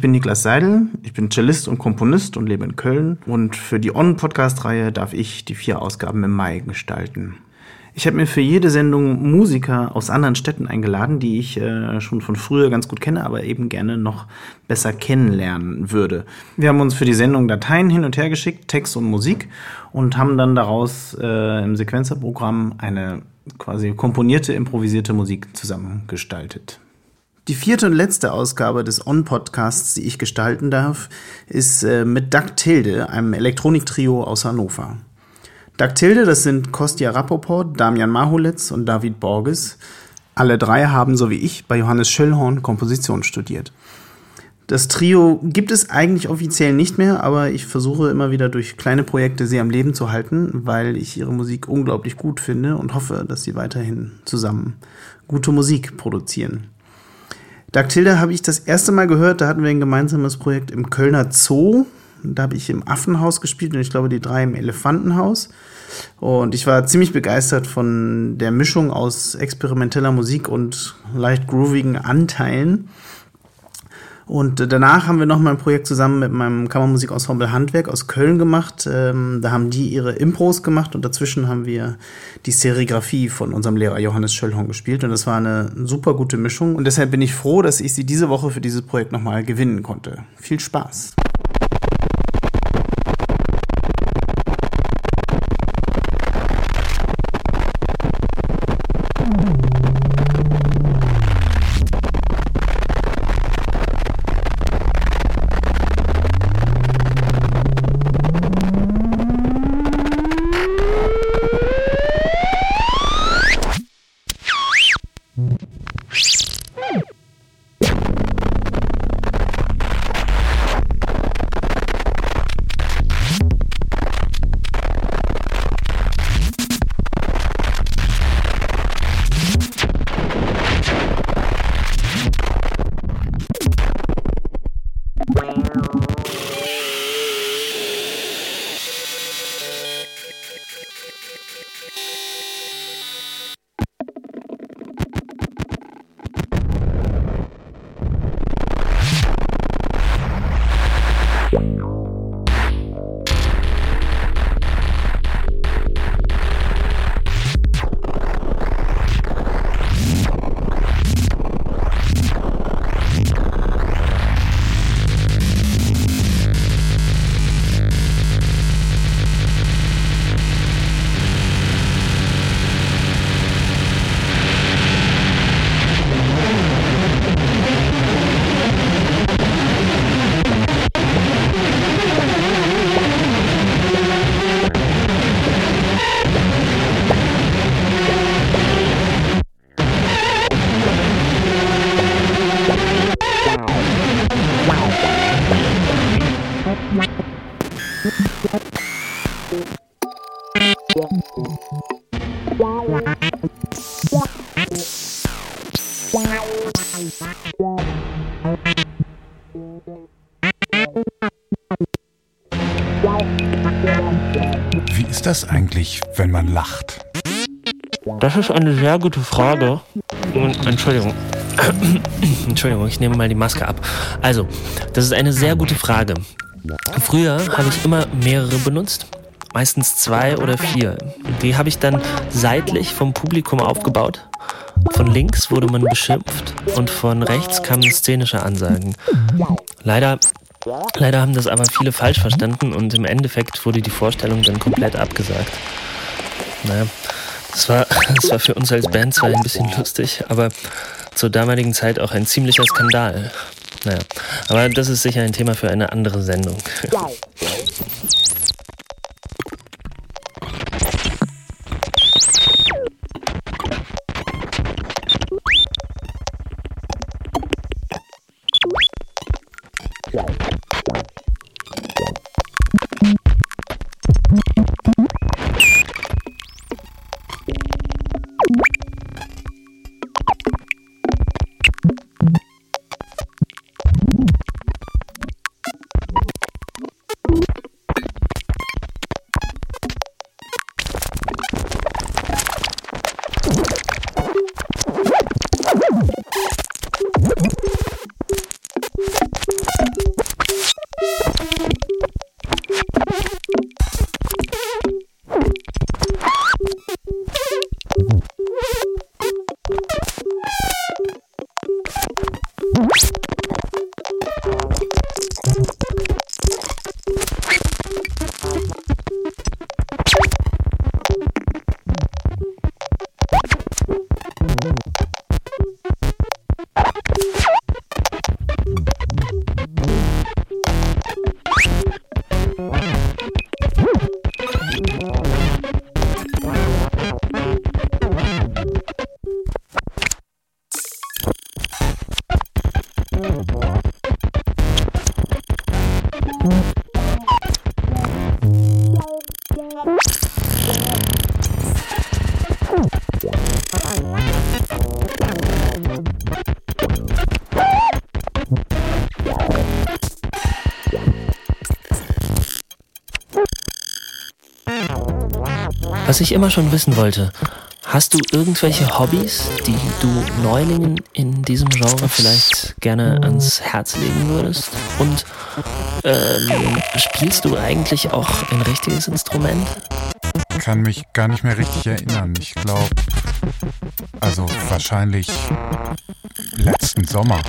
Ich bin Niklas Seidel, ich bin Cellist und Komponist und lebe in Köln. Und für die On-Podcast-Reihe darf ich die vier Ausgaben im Mai gestalten. Ich habe mir für jede Sendung Musiker aus anderen Städten eingeladen, die ich äh, schon von früher ganz gut kenne, aber eben gerne noch besser kennenlernen würde. Wir haben uns für die Sendung Dateien hin und her geschickt, Text und Musik, und haben dann daraus äh, im Sequenzerprogramm eine quasi komponierte, improvisierte Musik zusammengestaltet. Die vierte und letzte Ausgabe des On-Podcasts, die ich gestalten darf, ist äh, mit Tilde, einem Elektroniktrio aus Hannover. Tilde, das sind Kostja Rapoport, Damian Mahulitz und David Borges. Alle drei haben, so wie ich, bei Johannes Schöllhorn Komposition studiert. Das Trio gibt es eigentlich offiziell nicht mehr, aber ich versuche immer wieder durch kleine Projekte sie am Leben zu halten, weil ich ihre Musik unglaublich gut finde und hoffe, dass sie weiterhin zusammen gute Musik produzieren. Dactilda habe ich das erste Mal gehört, da hatten wir ein gemeinsames Projekt im Kölner Zoo. Da habe ich im Affenhaus gespielt und ich glaube die drei im Elefantenhaus. Und ich war ziemlich begeistert von der Mischung aus experimenteller Musik und leicht groovigen Anteilen. Und danach haben wir noch mal ein Projekt zusammen mit meinem Kammermusikensemble Handwerk aus Köln gemacht. Ähm, da haben die ihre Impros gemacht und dazwischen haben wir die Serigraphie von unserem Lehrer Johannes Schöllhorn gespielt. Und das war eine super gute Mischung. Und deshalb bin ich froh, dass ich sie diese Woche für dieses Projekt noch mal gewinnen konnte. Viel Spaß! Wie ist das eigentlich, wenn man lacht? Das ist eine sehr gute Frage. Entschuldigung. Entschuldigung, ich nehme mal die Maske ab. Also, das ist eine sehr gute Frage. Früher habe ich immer mehrere benutzt, meistens zwei oder vier. Die habe ich dann seitlich vom Publikum aufgebaut. Von links wurde man beschimpft und von rechts kamen szenische Ansagen. Leider Leider haben das aber viele falsch verstanden und im Endeffekt wurde die Vorstellung dann komplett abgesagt. Naja, das war, das war für uns als Band zwar ein bisschen lustig, aber zur damaligen Zeit auch ein ziemlicher Skandal. Naja, aber das ist sicher ein Thema für eine andere Sendung. Was ich immer schon wissen wollte, hast du irgendwelche Hobbys, die du Neulingen in diesem Genre vielleicht gerne ans Herz legen würdest? Und ähm, spielst du eigentlich auch ein richtiges Instrument? Kann mich gar nicht mehr richtig erinnern. Ich glaube, also wahrscheinlich letzten Sommer.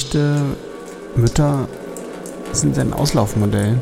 Ich fürchte, Mütter sind ein Auslaufmodell.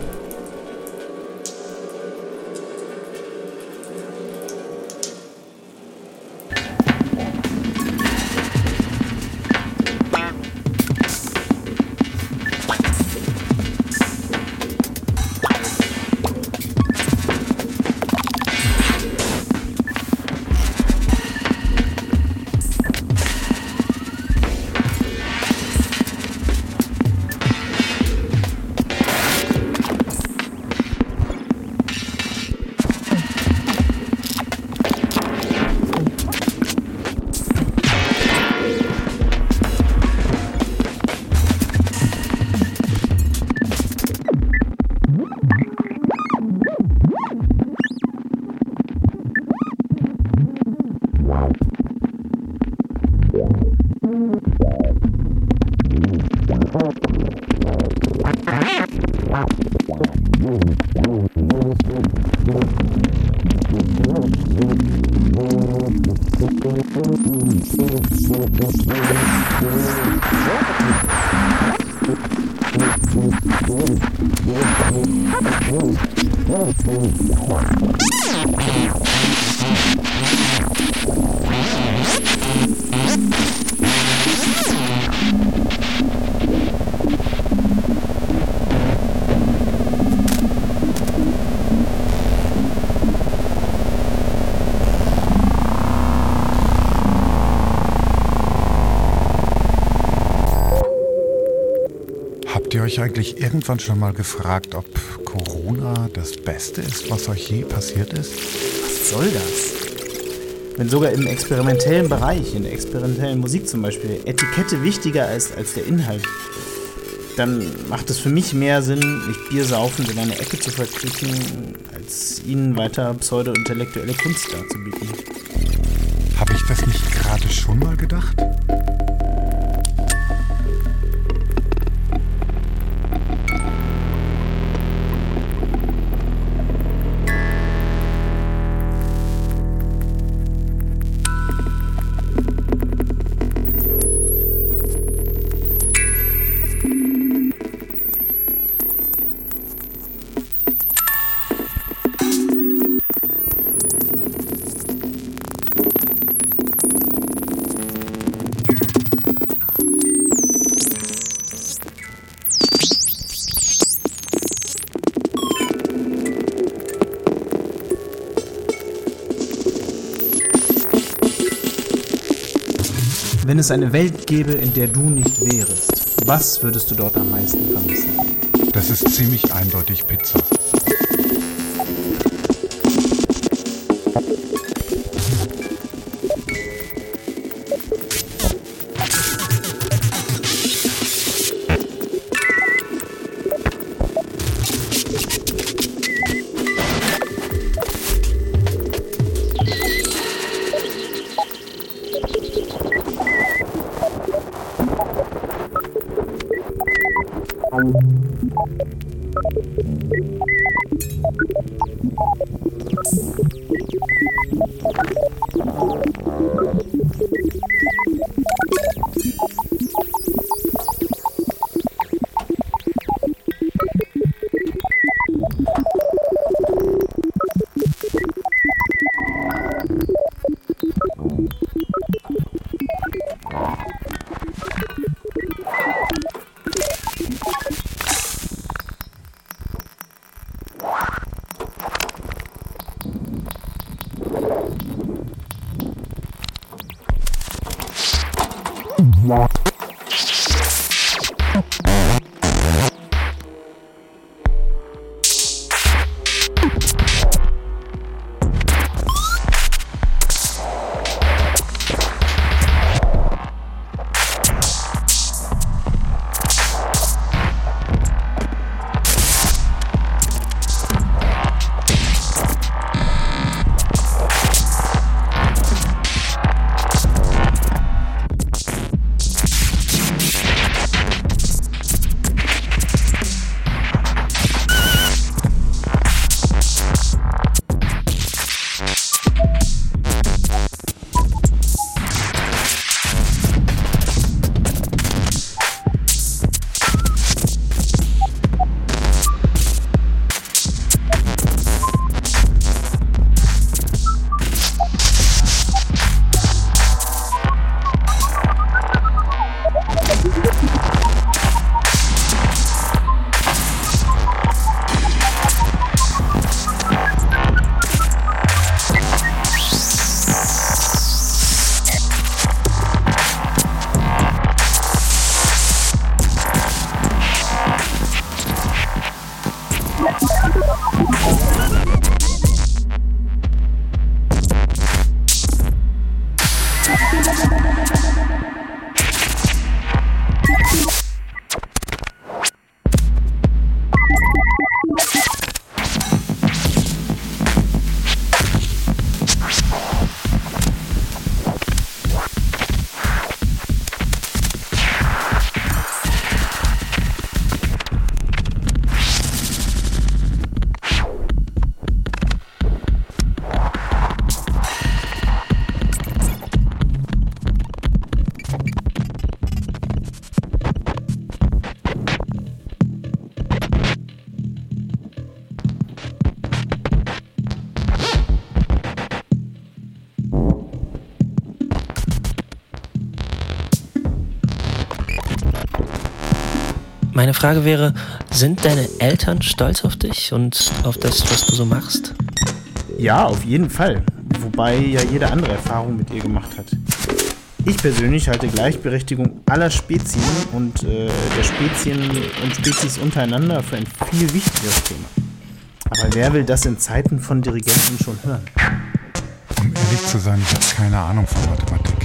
Euch eigentlich irgendwann schon mal gefragt, ob Corona das Beste ist, was euch je passiert ist? Was soll das? Wenn sogar im experimentellen Bereich, in der experimentellen Musik zum Beispiel, Etikette wichtiger ist als der Inhalt, dann macht es für mich mehr Sinn, mich biersaufend in eine Ecke zu verkriechen, als ihnen weiter pseudo-intellektuelle Kunst darzubieten. Habe ich das nicht gerade schon mal gedacht? Wenn es eine Welt gäbe, in der du nicht wärest, was würdest du dort am meisten vermissen? Das ist ziemlich eindeutig Pizza. Meine Frage wäre, sind deine Eltern stolz auf dich und auf das, was du so machst? Ja, auf jeden Fall. Wobei ja jede andere Erfahrung mit ihr gemacht hat. Ich persönlich halte Gleichberechtigung aller Spezien und äh, der Spezien und Spezies untereinander für ein viel wichtigeres Thema. Aber wer will das in Zeiten von Dirigenten schon hören? Um ehrlich zu sein, ich habe keine Ahnung von Mathematik.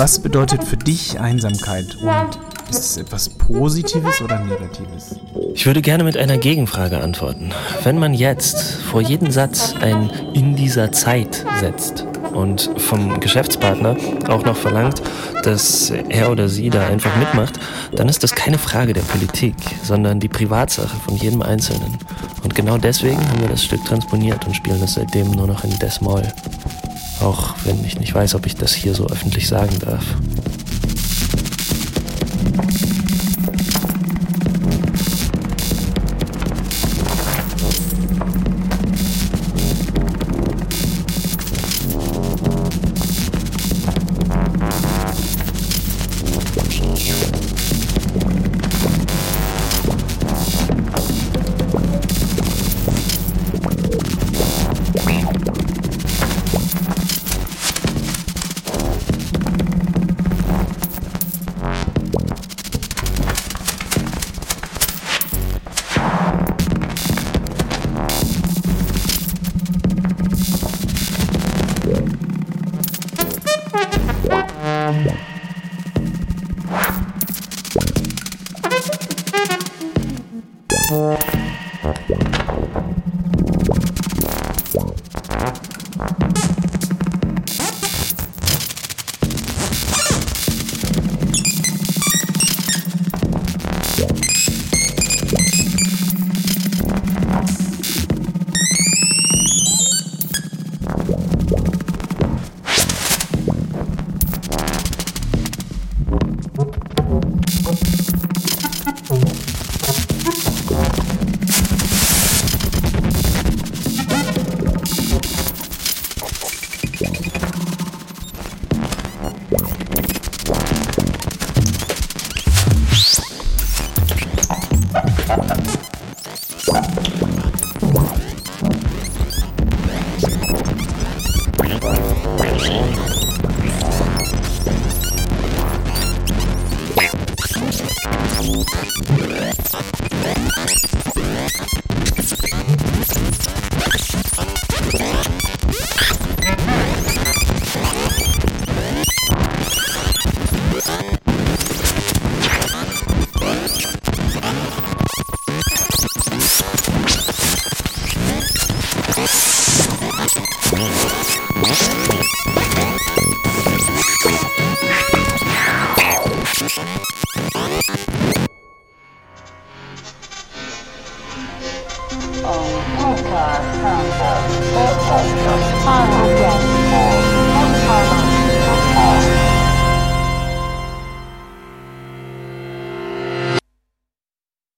Was bedeutet für dich Einsamkeit und ist es etwas Positives oder Negatives? Ich würde gerne mit einer Gegenfrage antworten. Wenn man jetzt vor jedem Satz ein in dieser Zeit setzt und vom Geschäftspartner auch noch verlangt, dass er oder sie da einfach mitmacht, dann ist das keine Frage der Politik, sondern die Privatsache von jedem Einzelnen. Und genau deswegen haben wir das Stück transponiert und spielen es seitdem nur noch in Des-Moll. Auch wenn ich nicht weiß, ob ich das hier so öffentlich sagen darf.